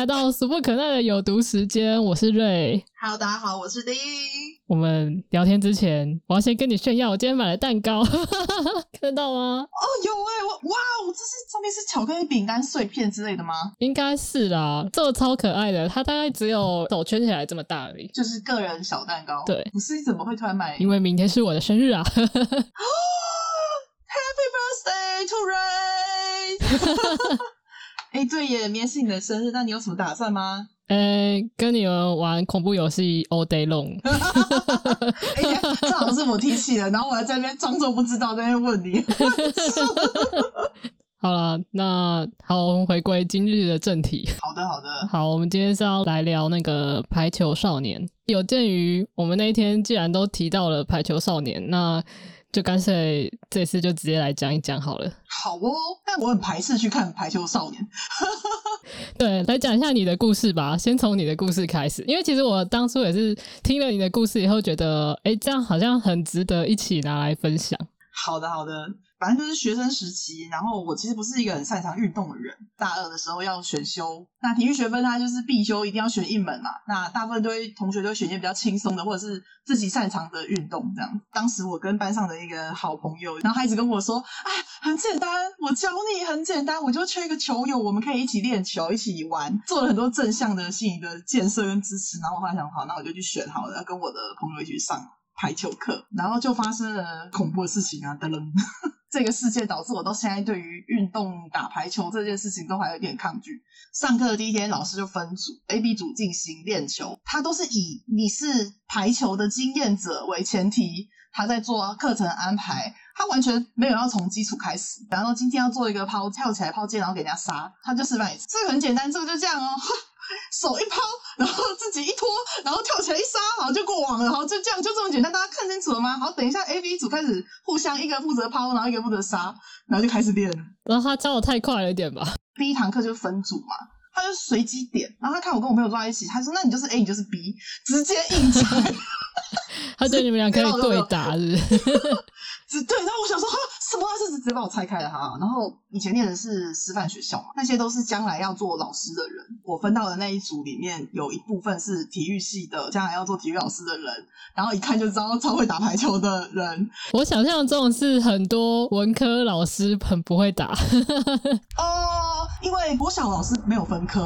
来到俗不可耐的有毒时间，我是瑞。Hello，大家好，我是丁。我们聊天之前，我要先跟你炫耀，我今天买了蛋糕，看得到吗？哦，有哎，我哇哦，这是上面是巧克力饼干碎片之类的吗？应该是啦，这个超可爱的，它大概只有手圈起来这么大而已，就是个人小蛋糕。对，不是你怎么会突然买？因为明天是我的生日啊！哦，Happy Birthday to Ray！哎，对耶，明天是你的生日，那你有什么打算吗？呃，跟你们玩恐怖游戏 all day long。哎，这好像是我提起的，然后我还在那边装作不知道，在那边问你。好了，那好，我们回归今日的正题。好的，好的。好，我们今天是要来聊那个排球少年。有鉴于我们那一天既然都提到了排球少年，那就干脆这次就直接来讲一讲好了。好哦，但我很排斥去看《排球少年》。对，来讲一下你的故事吧。先从你的故事开始，因为其实我当初也是听了你的故事以后，觉得哎，这样好像很值得一起拿来分享。好的，好的。反正就是学生时期，然后我其实不是一个很擅长运动的人。大二的时候要选修，那体育学分它就是必修，一定要选一门嘛。那大部分都会同学都选一些比较轻松的，或者是自己擅长的运动这样。当时我跟班上的一个好朋友，然后他一直跟我说：“啊，很简单，我教你，很简单，我就缺一个球友，我们可以一起练球，一起玩。”做了很多正向的心理的建设跟支持。然后我后来想，好，那我就去选好了，要跟我的朋友一起上排球课。然后就发生了恐怖的事情啊！噔噔。这个事件导致我到现在对于运动打排球这件事情都还有点抗拒。上课的第一天，老师就分组，A、B 组进行练球，他都是以你是排球的经验者为前提，他在做课程安排，他完全没有要从基础开始。然后今天要做一个抛跳起来抛接，然后给人家杀，他就示范一次，这个很简单，这个就这样哦。手一抛，然后自己一拖，然后跳起来一杀，然后就过网了。然后就这样，就这么简单，大家看清楚了吗？好，等一下，A、B 组开始互相一个负责抛，然后一个负责杀，然后就开始练了。然后他教的太快了一点吧？第一堂课就分组嘛，他就随机点，然后他看我跟我朋友坐在一起，他说：“那你就是 A，你就是 B，直接硬拆。” 他觉得你们俩可以对打，是不是？只对，然后我想说，哈，什么？是直接把我拆开了哈。然后以前念的是师范学校嘛，那些都是将来要做老师的人。我分到的那一组里面有一部分是体育系的，将来要做体育老师的人。然后一看就知道超会打排球的人。我想象中是很多文科老师很不会打。哦，因为国小老师没有分科，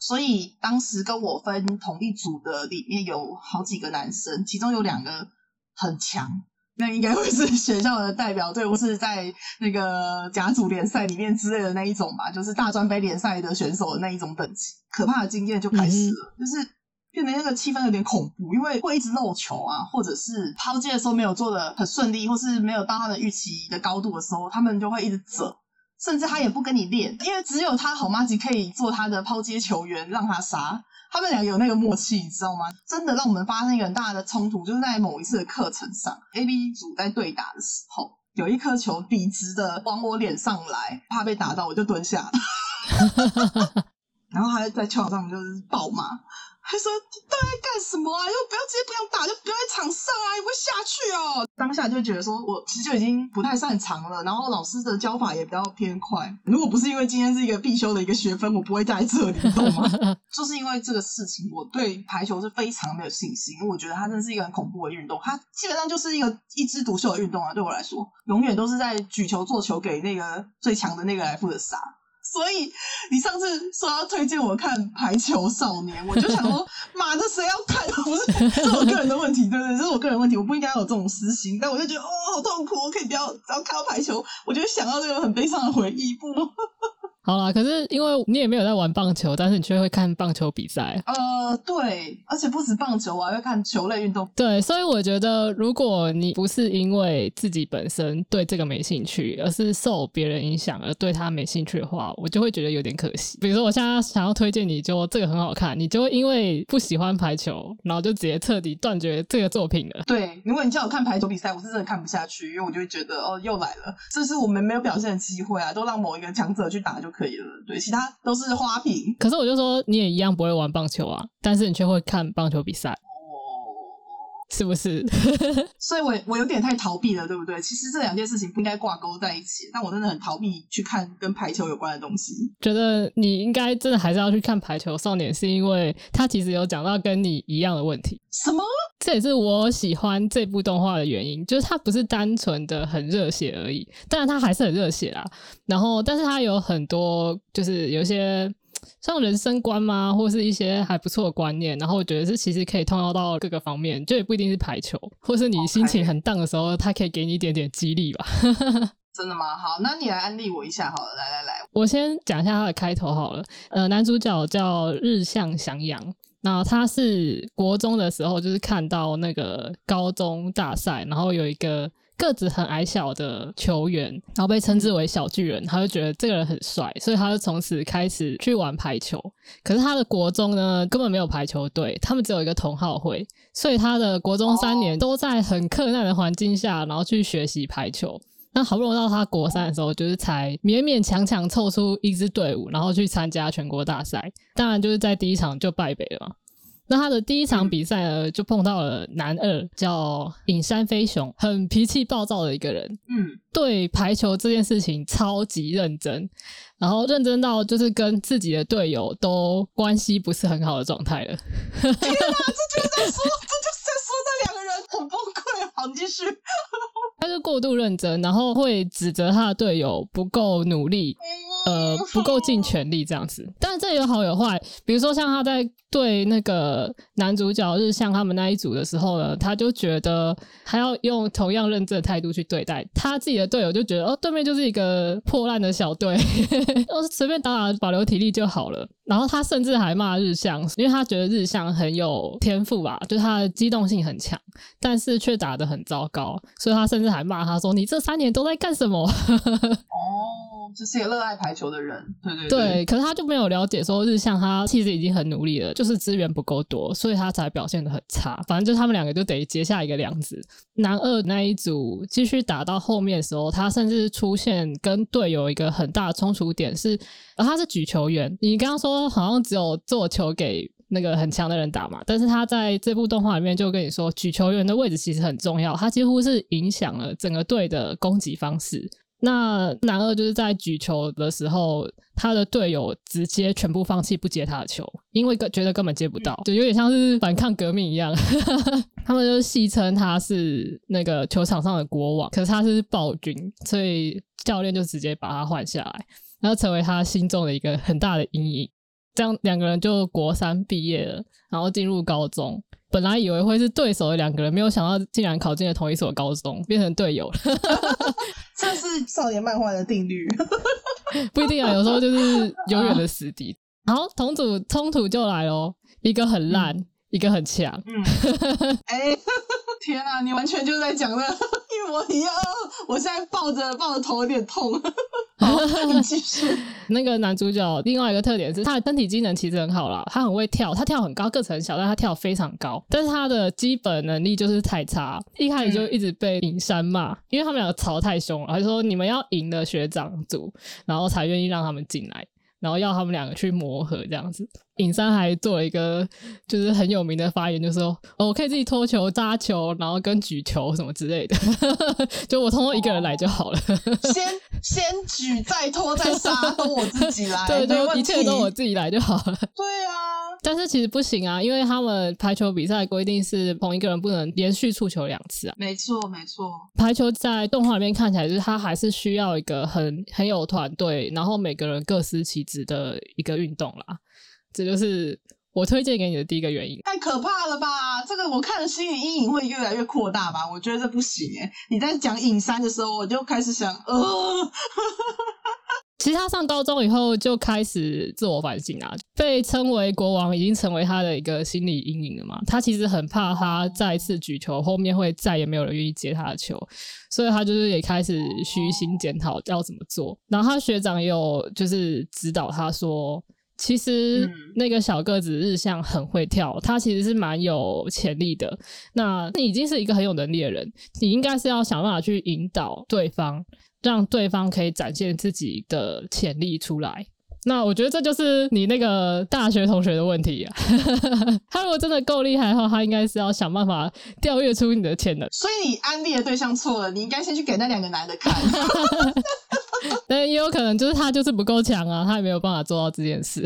所以当时跟我分同一组的里面有好几个男生，其中有两个很强。那应该会是学校的代表队，或是在那个甲组联赛里面之类的那一种吧，就是大专杯联赛的选手的那一种等级。可怕的经验就开始了，就是变得那个气氛有点恐怖，因为会一直漏球啊，或者是抛接的时候没有做的很顺利，或是没有到他的预期的高度的时候，他们就会一直折，甚至他也不跟你练，因为只有他好妈吉可以做他的抛接球员，让他杀。他们俩有那个默契，你知道吗？真的让我们发生一个很大的冲突，就是在某一次的课程上，A、B 组在对打的时候，有一颗球笔直的往我脸上来，怕被打到，我就蹲下，然后他在球场上就是爆骂。还说到底干什么啊？又不要直接不想打，就不要在场上啊！也不会下去哦。当下就觉得说，我其实就已经不太擅长了。然后老师的教法也比较偏快。如果不是因为今天是一个必修的一个学分，我不会在这里，懂吗？就是因为这个事情，我对排球是非常没有信心，因为我觉得它真的是一个很恐怖的运动。它基本上就是一个一枝独秀的运动啊！对我来说，永远都是在举球做球给那个最强的那个来负责杀。所以你上次说要推荐我看《排球少年》，我就想说，妈的，谁要看？不是，是我个人的问题，对不对？这是我个人问题，我不应该有这种私心。但我就觉得，哦，好痛苦，我可以不要，只要看到排球，我就想到这个很悲伤的回忆，不。好啦，可是因为你也没有在玩棒球，但是你却会看棒球比赛。呃，对，而且不止棒球，我还会看球类运动。对，所以我觉得，如果你不是因为自己本身对这个没兴趣，而是受别人影响而对他没兴趣的话，我就会觉得有点可惜。比如说，我现在想要推荐你，就这个很好看，你就会因为不喜欢排球，然后就直接彻底断绝这个作品了。对，如果你叫我看排球比赛，我是真的看不下去，因为我就会觉得，哦，又来了，这是我们没有表现的机会啊，都让某一个强者去打就。可以可以了，对，其他都是花瓶。可是我就说，你也一样不会玩棒球啊，但是你却会看棒球比赛。哦，是不是？所以我我有点太逃避了，对不对？其实这两件事情不应该挂钩在一起，但我真的很逃避去看跟排球有关的东西。觉得你应该真的还是要去看《排球少年》，是因为他其实有讲到跟你一样的问题。什么？这也是我喜欢这部动画的原因，就是它不是单纯的很热血而已，当然它还是很热血啦。然后，但是它有很多就是有一些像人生观嘛，或是一些还不错的观念。然后我觉得是其实可以通用到各个方面，就也不一定是排球，或是你心情很荡的时候，它可以给你一点点激励吧。真的吗？好，那你来安利我一下好了。来来来，我先讲一下它的开头好了。呃，男主角叫日向翔阳。那他是国中的时候，就是看到那个高中大赛，然后有一个个子很矮小的球员，然后被称之为小巨人，他就觉得这个人很帅，所以他就从此开始去玩排球。可是他的国中呢，根本没有排球队，他们只有一个同好会，所以他的国中三年都在很困难的环境下，然后去学习排球。那好不容易到他国三的时候，就是才勉勉强强凑出一支队伍，然后去参加全国大赛。当然就是在第一场就败北了。那他的第一场比赛呢，就碰到了男二，叫隐山飞雄，很脾气暴躁的一个人。嗯，对排球这件事情超级认真，然后认真到就是跟自己的队友都关系不是很好的状态了。天哪，这就是在说，这就是在说那两个人很崩溃。好，继续。他是过度认真，然后会指责他的队友不够努力。呃，不够尽全力这样子，但是这有好有坏。比如说，像他在对那个男主角日向他们那一组的时候呢，他就觉得还要用同样认真的态度去对待他自己的队友，就觉得哦，对面就是一个破烂的小队，哦，随便打打，保留体力就好了。然后他甚至还骂日向，因为他觉得日向很有天赋吧，就是他的机动性很强，但是却打得很糟糕，所以他甚至还骂他说：“你这三年都在干什么？”哦，这是一个热爱排球的人，对对对。可是他就没有了解说日向他其实已经很努力了，就是资源不够多，所以他才表现的很差。反正就他们两个就得结下一个梁子。男二那一组继续打到后面的时候，他甚至出现跟队友一个很大的冲突点是。而他是举球员，你刚刚说好像只有做球给那个很强的人打嘛，但是他在这部动画里面就跟你说，举球员的位置其实很重要，他几乎是影响了整个队的攻击方式。那男二就是在举球的时候，他的队友直接全部放弃不接他的球，因为觉得根本接不到，就有点像是反抗革命一样。他们就戏称他是那个球场上的国王，可是他是暴君，所以教练就直接把他换下来。然后成为他心中的一个很大的阴影，这样两个人就国三毕业了，然后进入高中。本来以为会是对手的两个人，没有想到竟然考进了同一所高中，变成队友了。这是少年漫画的定律，不一定啊，有时候就是永远的死敌。好，同组冲突就来喽，一个很烂，一个很强。嗯，哎。天啊，你完全就在讲的 一模一样！我现在抱着抱着头有点痛。好，继续。那个男主角另外一个特点是他的身体机能其实很好啦，他很会跳，他跳很高，个子很小，但他跳非常高。但是他的基本能力就是太差，一开始就一直被影山骂，因为他们两个吵太凶了，他就说你们要赢了学长组，然后才愿意让他们进来。然后要他们两个去磨合这样子，尹山还做了一个就是很有名的发言，就说哦，我可以自己拖球、扎球，然后跟举球什么之类的，就我通通一个人来就好了。先先举再拖再杀，都我自己来，对对，一切都我自己来就好了。对啊，但是其实不行啊，因为他们排球比赛规定是同一个人不能连续触球两次啊。没错没错，排球在动画里面看起来就是它还是需要一个很很有团队，然后每个人各司其。职的一个运动啦，这就是我推荐给你的第一个原因。太可怕了吧！这个我看了心理阴影会越来越扩大吧？我觉得这不行哎。你在讲隐山的时候，我就开始想，呃。其实他上高中以后就开始自我反省啊，被称为国王已经成为他的一个心理阴影了嘛。他其实很怕他再次举球后面会再也没有人愿意接他的球，所以他就是也开始虚心检讨要怎么做。然后他学长也有就是指导他说，其实那个小个子日向很会跳，他其实是蛮有潜力的。那你已经是一个很有能力的人，你应该是要想办法去引导对方。让对方可以展现自己的潜力出来，那我觉得这就是你那个大学同学的问题啊。他如果真的够厉害的话，他应该是要想办法调阅出你的潜能。所以你安利的对象错了，你应该先去给那两个男的看。但也有可能就是他就是不够强啊，他也没有办法做到这件事。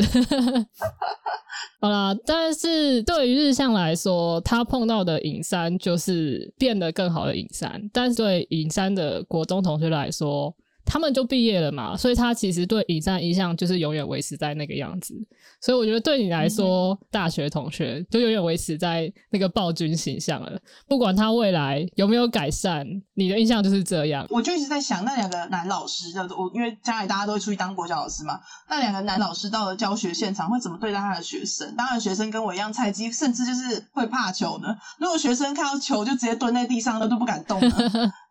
好啦，但是对于日向来说，他碰到的影山就是变得更好的影山，但是对影山的国中同学来说。他们就毕业了嘛，所以他其实对影山印象就是永远维持在那个样子。所以我觉得对你来说，大学同学就永远维持在那个暴君形象了。不管他未来有没有改善，你的印象就是这样。我就一直在想，那两个男老师，叫做我，因为将来大家都会出去当国教老师嘛。那两个男老师到了教学现场会怎么对待他的学生？当然，学生跟我一样菜鸡，甚至就是会怕球呢。如果学生看到球就直接蹲在地上，都都不敢动，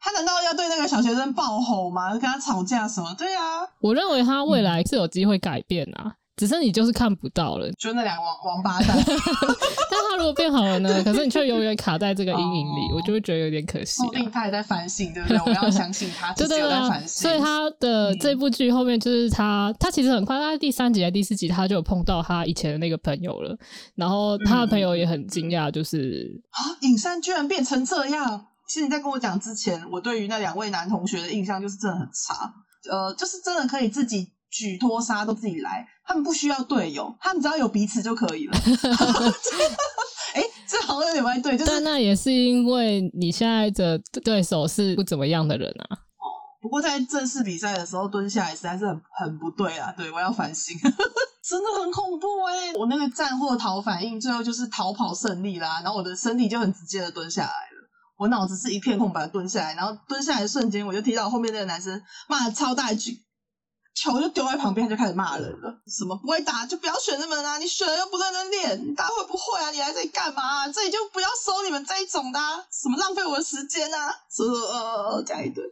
他难道要对那个小学生爆吼吗？跟他吵架什么？对啊，我认为他未来是有机会改变啊。只是你就是看不到了，就那两个王王八蛋。但他如果变好了呢？可是你却永远卡在这个阴影里，我就会觉得有点可惜。说不定他也在反省，对不对？我要相信他，对对对，反省。所以他的这部剧后面就是他，他其实很快，他第三集还是第四集，他就有碰到他以前的那个朋友了。然后他的朋友也很惊讶，就是啊，影山居然变成这样。其实你在跟我讲之前，我对于那两位男同学的印象就是真的很差。呃，就是真的可以自己。举托沙都自己来，他们不需要队友，他们只要有彼此就可以了。哎，这好像有点不太对，就是但那也是因为你现在的对手是不怎么样的人啊。哦，不过在正式比赛的时候蹲下来实在是很很不对啊，对我要反省，真的很恐怖哎！我那个战或逃反应，最后就是逃跑胜利啦，然后我的身体就很直接的蹲下来了，我脑子是一片空白蹲下来，然后蹲下来的瞬间，我就听到后面那个男生骂了超大一句。球就丢在旁边，他就开始骂人了。什么不会打就不要选那门啊！你选了又不认真练，大家会不会啊？你来这里干嘛？这里就不要收你们这一种的，什么浪费我的时间啊！说呃讲一顿。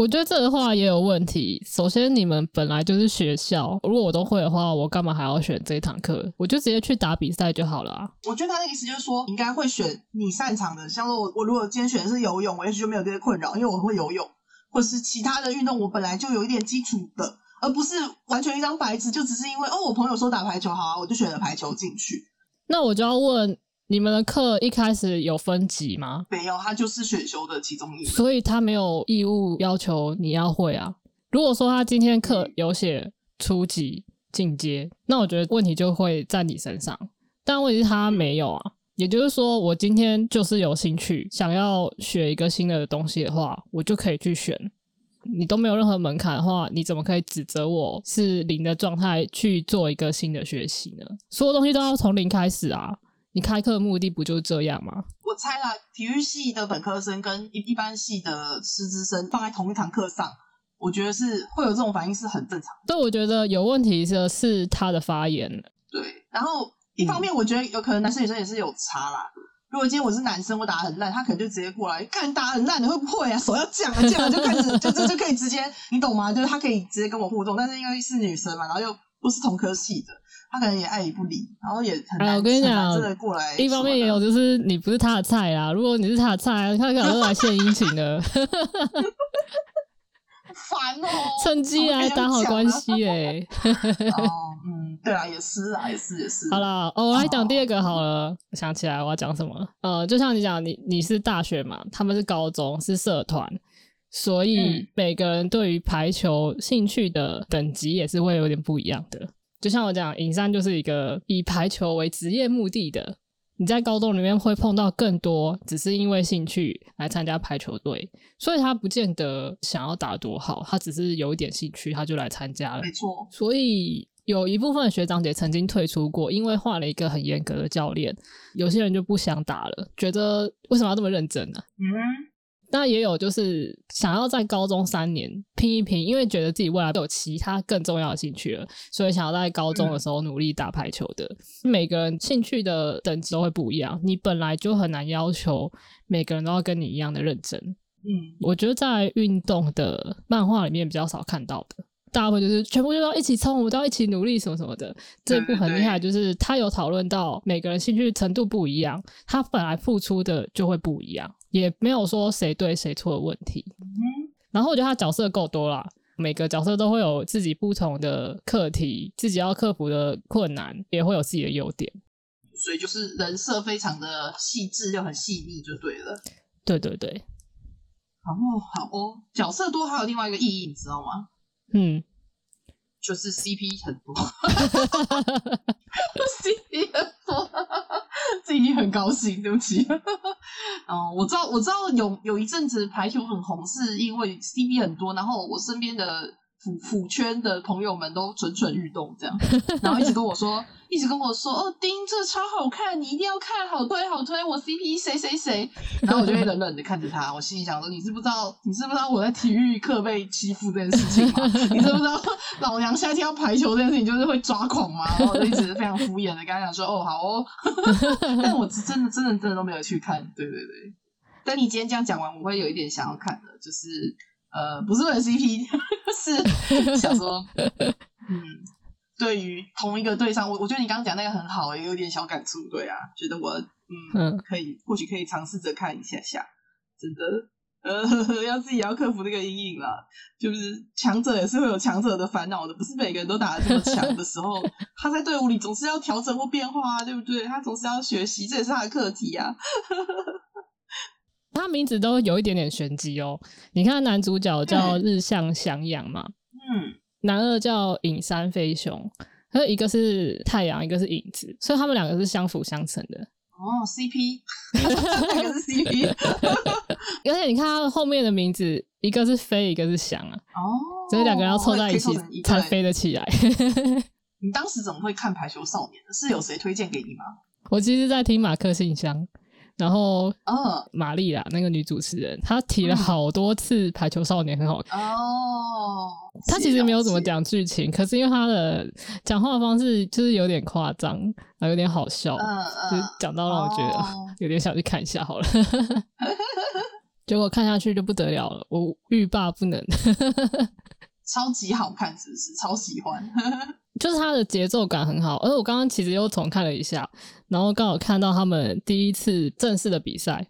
我觉得这个话也有问题。首先，你们本来就是学校，如果我都会的话，我干嘛还要选这一堂课？我就直接去打比赛就好了。我觉得他的意思就是说，应该会选你擅长的。像说我，我如果今天选的是游泳，我也许就没有这些困扰，因为我会游泳。或是其他的运动，我本来就有一点基础的，而不是完全一张白纸，就只是因为哦，我朋友说打排球好啊，我就选了排球进去。那我就要问，你们的课一开始有分级吗？没有，他就是选修的其中一。所以他没有义务要求你要会啊。如果说他今天课有写初级、进阶，那我觉得问题就会在你身上。但问题是他没有啊。也就是说，我今天就是有兴趣想要学一个新的东西的话，我就可以去选。你都没有任何门槛的话，你怎么可以指责我是零的状态去做一个新的学习呢？所有东西都要从零开始啊！你开课的目的不就是这样吗？我猜啦，体育系的本科生跟一一般系的师资生放在同一堂课上，我觉得是会有这种反应是很正常的。对，我觉得有问题的是他的发言。对，然后。一方面，我觉得有可能男生女生也是有差啦。如果今天我是男生，我打的很烂，他可能就直接过来，看打很烂你会不会啊？手要这样啊，这样就开始就就就可以直接，你懂吗？就是他可以直接跟我互动。但是因为是女生嘛，然后又不是同科系的，他可能也爱理不理，然后也很难。我跟你讲，真的过来。一方面也有就是你不是他的菜啊。如果你是他的菜，他可能来献殷勤的。烦哦，趁机来打好关系哎。嗯，对啊，也是啊，也是也是。好了，哦，我来讲第二个好了。我想起来我要讲什么？呃，就像你讲，你你是大学嘛，他们是高中，是社团，所以每个人对于排球兴趣的等级也是会有点不一样的。就像我讲，尹山就是一个以排球为职业目的的。你在高中里面会碰到更多，只是因为兴趣来参加排球队，所以他不见得想要打多好，他只是有一点兴趣，他就来参加了。没错，所以有一部分学长姐曾经退出过，因为换了一个很严格的教练，有些人就不想打了，觉得为什么要这么认真呢？嗯。那也有就是想要在高中三年拼一拼，因为觉得自己未来都有其他更重要的兴趣了，所以想要在高中的时候努力打排球的。每个人兴趣的等级都会不一样，你本来就很难要求每个人都要跟你一样的认真。嗯，我觉得在运动的漫画里面比较少看到的。大部分就是全部就要一起冲，我们都要一起努力什么什么的。这一部很厉害，就是他有讨论到每个人兴趣程度不一样，他本来付出的就会不一样，也没有说谁对谁错的问题。然后我觉得他角色够多啦，每个角色都会有自己不同的课题，自己要克服的困难，也会有自己的优点。所以就是人设非常的细致又很细腻，就对了。对对对，然后好哦，角色多还有另外一个意义，你知道吗？嗯，就是 CP 很多，CP 很多，自己很高兴，对不起。嗯，我知道，我知道有有一阵子排球很红，是因为 CP 很多，然后我身边的。腐腐圈的朋友们都蠢蠢欲动，这样，然后一直跟我说，一直跟我说，哦，丁，这超好看，你一定要看，好推好推，我 CP 谁谁谁，然后我就会冷冷的看着他，我心里想说，你是不知道，你是不知道我在体育课被欺负这件事情吗？你知不知道老娘夏天要排球这件事情就是会抓狂吗？然后我就一直非常敷衍的跟他讲说，哦，好哦，但我真的真的真的都没有去看，对对对，等你今天这样讲完，我会有一点想要看的，就是。呃，不是为了 CP，是 想说，嗯，对于同一个对象，我我觉得你刚刚讲那个很好，也有点小感触，对啊，觉得我嗯可以，或许可以尝试着看一下下，真的，呃，要自己要克服这个阴影了，就是强者也是会有强者的烦恼的，不是每个人都打的这么强的时候，他在队伍里总是要调整或变化啊，对不对？他总是要学习，这也是他的课题啊。他名字都有一点点玄机哦。你看，男主角叫日向翔阳嘛，嗯，男二叫影山飞雄，他一个是太阳，一个是影子，所以他们两个是相辅相成的。哦，CP，两个是 CP。而且你看他后面的名字，一个是飞，一个是翔啊。哦，所以两个人要凑在一起才飞得起来。你当时怎么会看《排球少年》是有谁推荐给你吗？我其实，在听马克信箱。然后，玛丽啦，那个女主持人，她提了好多次《排球少年》很好看哦。她其实没有怎么讲剧情，可是因为她的讲话方式就是有点夸张，然后有点好笑，就讲到让我觉得 有点想去看一下好了。结果看下去就不得了了，我欲罢不能。超级好看，是不是？超喜欢。就是它的节奏感很好，而我刚刚其实又重看了一下，然后刚好看到他们第一次正式的比赛，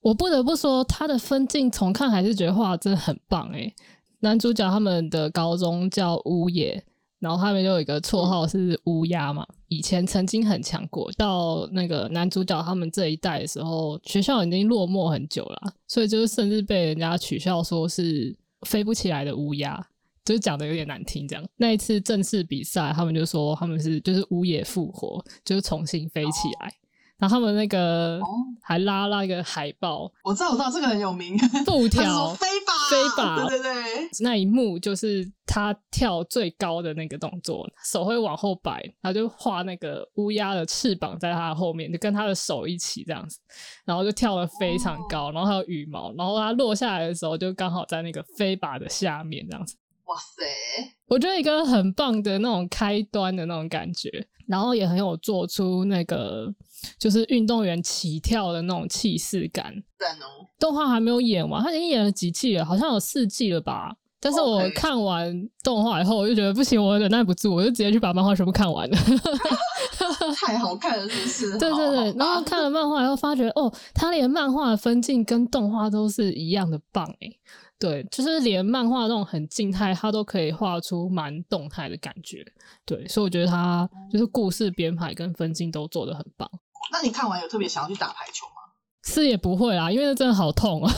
我不得不说，他的分镜重看还是觉得画真的很棒诶。男主角他们的高中叫乌野，然后他们就有一个绰号是乌鸦嘛，以前曾经很强过，到那个男主角他们这一代的时候，学校已经落寞很久了，所以就是甚至被人家取笑说是飞不起来的乌鸦。就是讲的有点难听，这样。那一次正式比赛，他们就说他们是就是乌野复活，就是重新飞起来。然后他们那个还拉那个海报，我知道，我知道这个很有名。布条飞吧，飞吧，对对对。那一幕就是他跳最高的那个动作，手会往后摆，他就画那个乌鸦的翅膀在他的后面，就跟他的手一起这样子，然后就跳得非常高，然后还有羽毛，然后他落下来的时候就刚好在那个飞靶的下面这样子。哇塞！我觉得一个很棒的那种开端的那种感觉，然后也很有做出那个就是运动员起跳的那种气势感。哦，动画还没有演完，他已经演了几季了，好像有四季了吧？但是我看完动画以后，我就觉得不行，我忍耐不住，我就直接去把漫画全部看完了。太好看了，是不是？对对对，然后看了漫画以后，发觉哦，他连漫画的分镜跟动画都是一样的棒哎。对，就是连漫画那种很静态，它都可以画出蛮动态的感觉。对，所以我觉得它就是故事编排跟分镜都做的很棒。那你看完有特别想要去打排球吗？是也不会啦，因为真的好痛啊。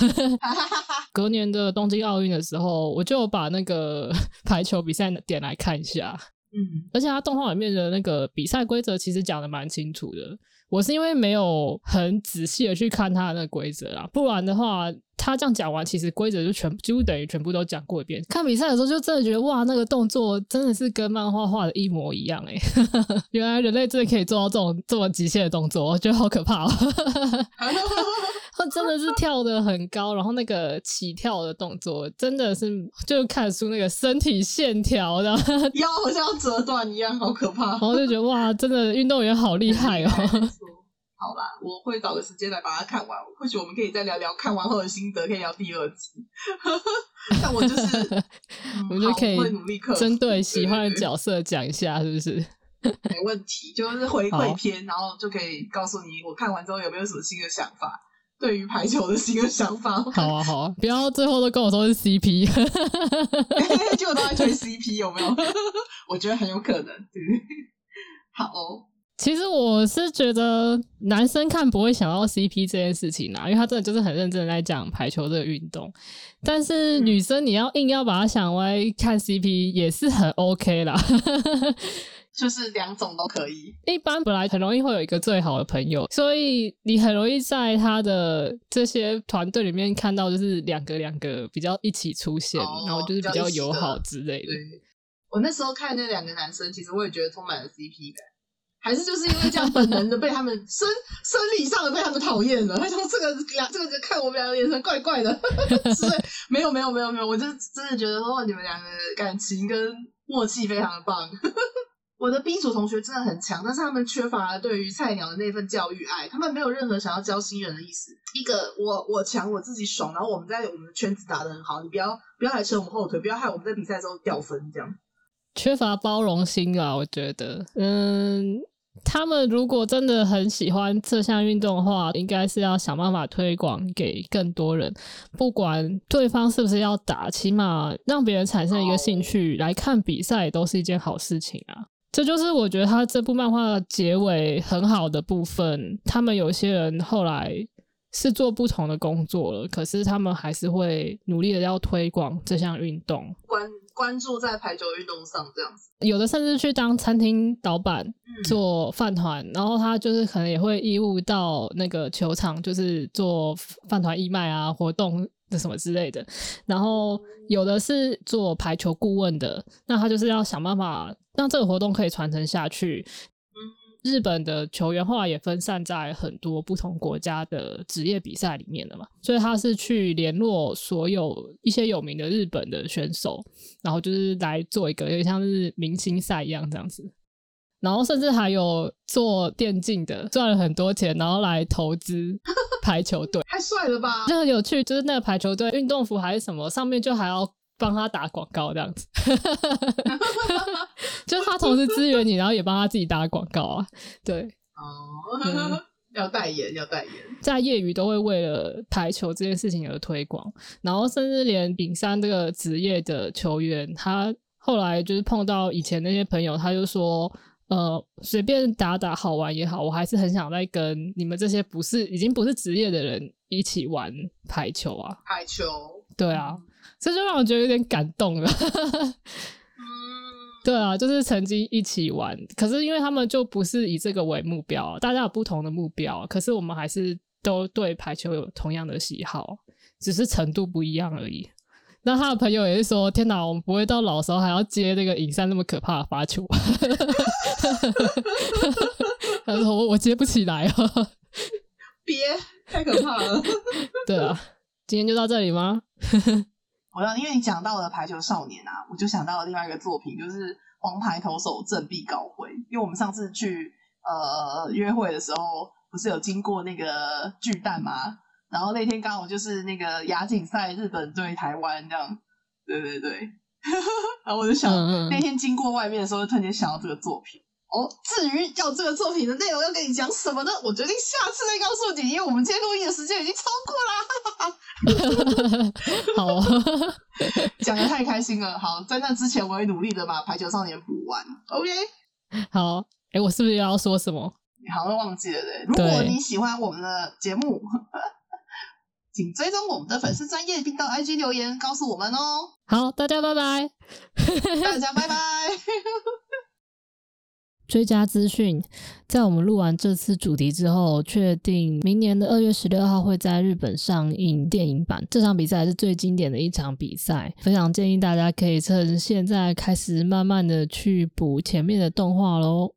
隔年的东京奥运的时候，我就把那个 排球比赛点来看一下。嗯，而且它动画里面的那个比赛规则其实讲的蛮清楚的。我是因为没有很仔细的去看他的那个规则啦，不然的话。他这样讲完，其实规则就全几乎等于全部都讲过一遍。看比赛的时候，就真的觉得哇，那个动作真的是跟漫画画的一模一样哎！原来人类真的可以做到这种这么极限的动作，我觉得好可怕哦！他真的是跳的很高，然后那个起跳的动作真的是就看出那个身体线条的 腰好像要折断一样，好可怕。然后就觉得哇，真的运动员好厉害哦！好啦，我会找个时间来把它看完。或许我们可以再聊聊看完后的心得，可以聊第二集。但我就是，我们就可以努力克针对喜欢的角色讲一下，是不是？没问题，就是回馈篇，然后就可以告诉你我看完之后有没有什么新的想法。对于排球的新的想法。好啊，好啊，不要最后都跟我说是 CP，结果都在推 CP，有没有？我觉得很有可能。对，好。其实我是觉得男生看不会想到 CP 这件事情啊，因为他真的就是很认真的在讲排球这个运动。但是女生你要硬要把它想歪看 CP 也是很 OK 啦，就是两种都可以。一般本来很容易会有一个最好的朋友，所以你很容易在他的这些团队里面看到就是两个两个比较一起出现，然后就是比较友好之类的。我那时候看那两个男生，其实我也觉得充满了 CP 感。还是就是因为这样本能的被他们 生生理上的被他们讨厌了，他说这个两这个看我们两个眼神怪怪的，是没有没有没有没有，我就真的觉得说你们两个感情跟默契非常的棒。我的 B 组同学真的很强，但是他们缺乏了对于菜鸟的那份教育爱，他们没有任何想要教新人的意思。一个我我强我自己爽，然后我们在我们的圈子打的很好，你不要不要来扯我们后腿，不要害我们在比赛时候掉分这样。缺乏包容心啊，我觉得，嗯。他们如果真的很喜欢这项运动的话，应该是要想办法推广给更多人。不管对方是不是要打，起码让别人产生一个兴趣来看比赛，都是一件好事情啊。这就是我觉得他这部漫画结尾很好的部分。他们有些人后来是做不同的工作了，可是他们还是会努力的要推广这项运动。关关注在排球运动上，这样子，有的甚至去当餐厅老板做饭团，然后他就是可能也会义务到那个球场，就是做饭团义卖啊，活动的什么之类的。然后有的是做排球顾问的，那他就是要想办法让这个活动可以传承下去。日本的球员后来也分散在很多不同国家的职业比赛里面的嘛，所以他是去联络所有一些有名的日本的选手，然后就是来做一个有点像是明星赛一样这样子，然后甚至还有做电竞的赚了很多钱，然后来投资排球队，太帅了吧！就很有趣，就是那个排球队运动服还是什么，上面就还要。帮他打广告这样子，就是他同时支援你，然后也帮他自己打广告啊。对，哦，要代言，要代言，在业余都会为了排球这件事情而推广，然后甚至连丙山这个职业的球员，他后来就是碰到以前那些朋友，他就说，呃，随便打打好玩也好，我还是很想再跟你们这些不是已经不是职业的人一起玩排球啊。排球，对啊。这就让我觉得有点感动了。对啊，就是曾经一起玩，可是因为他们就不是以这个为目标，大家有不同的目标，可是我们还是都对排球有同样的喜好，只是程度不一样而已。那他的朋友也是说：“天哪，我们不会到老时候还要接那个尹山那么可怕的发球。”他说：“我我接不起来啊，别太可怕了。”对啊，今天就到这里吗？我要因为你讲到了排球少年啊，我就想到了另外一个作品，就是王牌投手振臂高挥。因为我们上次去呃约会的时候，不是有经过那个巨蛋吗？然后那天刚好就是那个亚锦赛，日本对台湾这样，对对对。然后我就想，那天经过外面的时候，突然间想到这个作品。哦，至于要这个作品的内容要跟你讲什么呢？我决定下次再告诉你，因为我们今天录音的时间已经超过了。好，讲的太开心了。好，在那之前，我会努力的把《排球少年》补完。OK，好。哎，我是不是要说什么？你好像忘记了对？如果你喜欢我们的节目，请追踪我们的粉丝专业，并到 IG 留言告诉我们哦。好，大家拜拜，大家拜拜。追加资讯，在我们录完这次主题之后，确定明年的二月十六号会在日本上映电影版。这场比赛是最经典的一场比赛，非常建议大家可以趁现在开始，慢慢的去补前面的动画喽。